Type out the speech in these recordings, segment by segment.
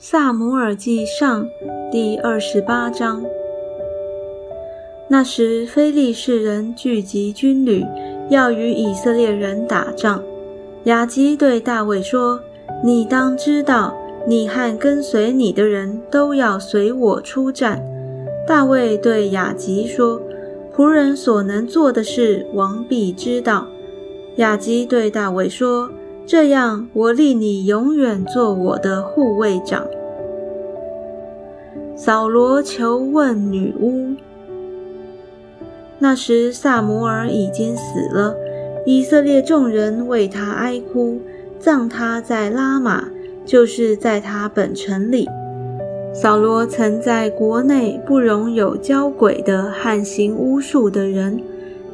萨姆尔记上第二十八章。那时，非利士人聚集军旅，要与以色列人打仗。雅基对大卫说：“你当知道，你和跟随你的人都要随我出战。”大卫对雅吉说：“仆人所能做的事，王必知道。”雅吉对大卫说：“这样，我立你永远做我的护卫长。”扫罗求问女巫。那时，萨摩尔已经死了，以色列众人为他哀哭，葬他在拉玛，就是在他本城里。扫罗曾在国内不容有交鬼的和行巫术的人。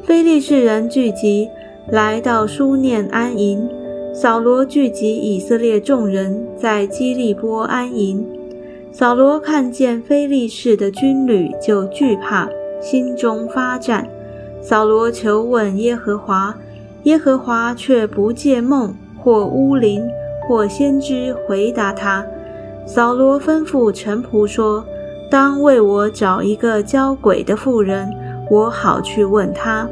非利士人聚集，来到书念安营。扫罗聚集以色列众人，在基利波安营。扫罗看见非利士的军旅，就惧怕，心中发战。扫罗求问耶和华，耶和华却不借梦或巫灵或先知回答他。扫罗吩咐臣仆说：“当为我找一个交鬼的妇人，我好去问他。”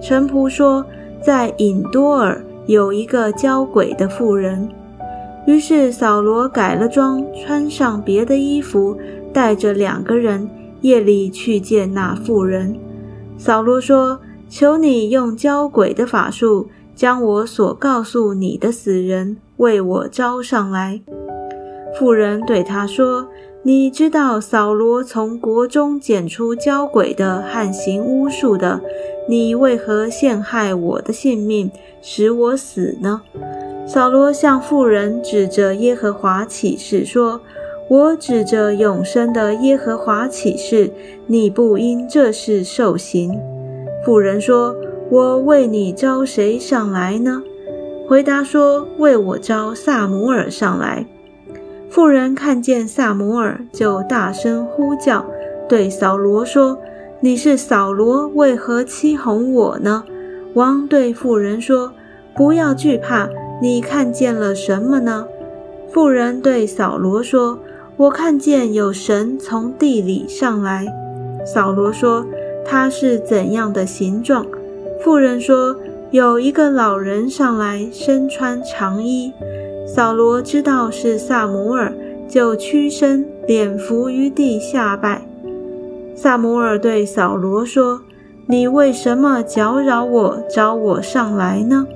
臣仆说：“在隐多尔有一个交鬼的妇人。”于是扫罗改了装，穿上别的衣服，带着两个人，夜里去见那妇人。扫罗说：“求你用交鬼的法术，将我所告诉你的死人为我招上来。”妇人对他说：“你知道扫罗从国中捡出交鬼的和行巫术的，你为何陷害我的性命，使我死呢？”扫罗向妇人指着耶和华起誓说：“我指着永生的耶和华起誓，你不因这事受刑。”妇人说：“我为你招谁上来呢？”回答说：“为我招萨姆尔上来。”妇人看见萨摩尔，就大声呼叫，对扫罗说：“你是扫罗，为何欺哄我呢？”王对妇人说：“不要惧怕，你看见了什么呢？”妇人对扫罗说：“我看见有神从地里上来。”扫罗说：“他是怎样的形状？”妇人说：“有一个老人上来，身穿长衣。”扫罗知道是萨摩尔，就屈身脸伏于地下拜。萨摩尔对扫罗说：“你为什么搅扰我，招我上来呢？”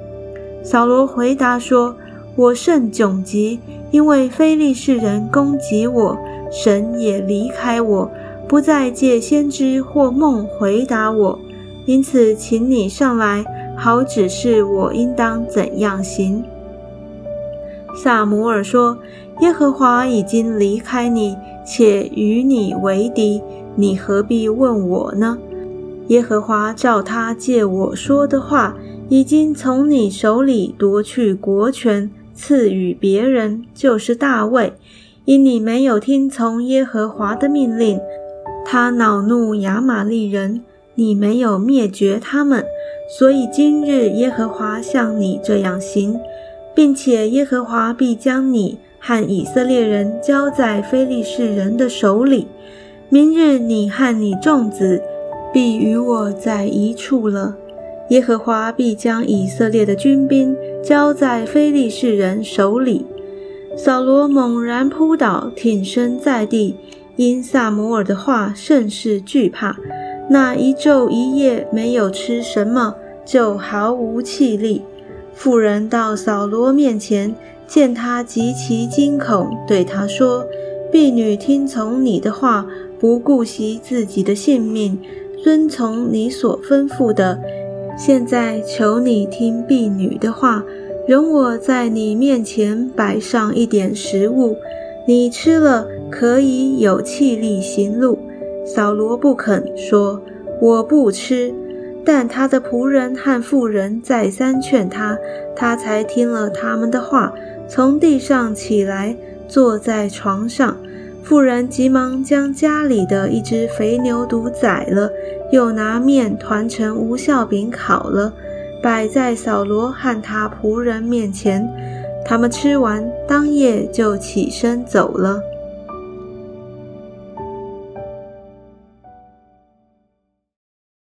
扫罗回答说：“我甚窘急，因为非利士人攻击我，神也离开我，不再借先知或梦回答我，因此请你上来，好指示我应当怎样行。”萨姆尔说：“耶和华已经离开你，且与你为敌，你何必问我呢？耶和华照他借我说的话，已经从你手里夺去国权，赐予别人，就是大卫。因你没有听从耶和华的命令，他恼怒亚玛利人，你没有灭绝他们，所以今日耶和华像你这样行。”并且耶和华必将你和以色列人交在非利士人的手里。明日你和你众子必与我在一处了。耶和华必将以色列的军兵交在非利士人手里。扫罗猛然扑倒，挺身在地，因萨摩尔的话甚是惧怕。那一昼一夜没有吃什么，就毫无气力。妇人到扫罗面前，见他极其惊恐，对他说：“婢女听从你的话，不顾惜自己的性命，遵从你所吩咐的。现在求你听婢女的话，容我在你面前摆上一点食物，你吃了可以有气力行路。”扫罗不肯说：“我不吃。”但他的仆人和妇人再三劝他，他才听了他们的话，从地上起来，坐在床上。妇人急忙将家里的一只肥牛犊宰了，又拿面团成无效饼烤了，摆在扫罗和他仆人面前。他们吃完，当夜就起身走了。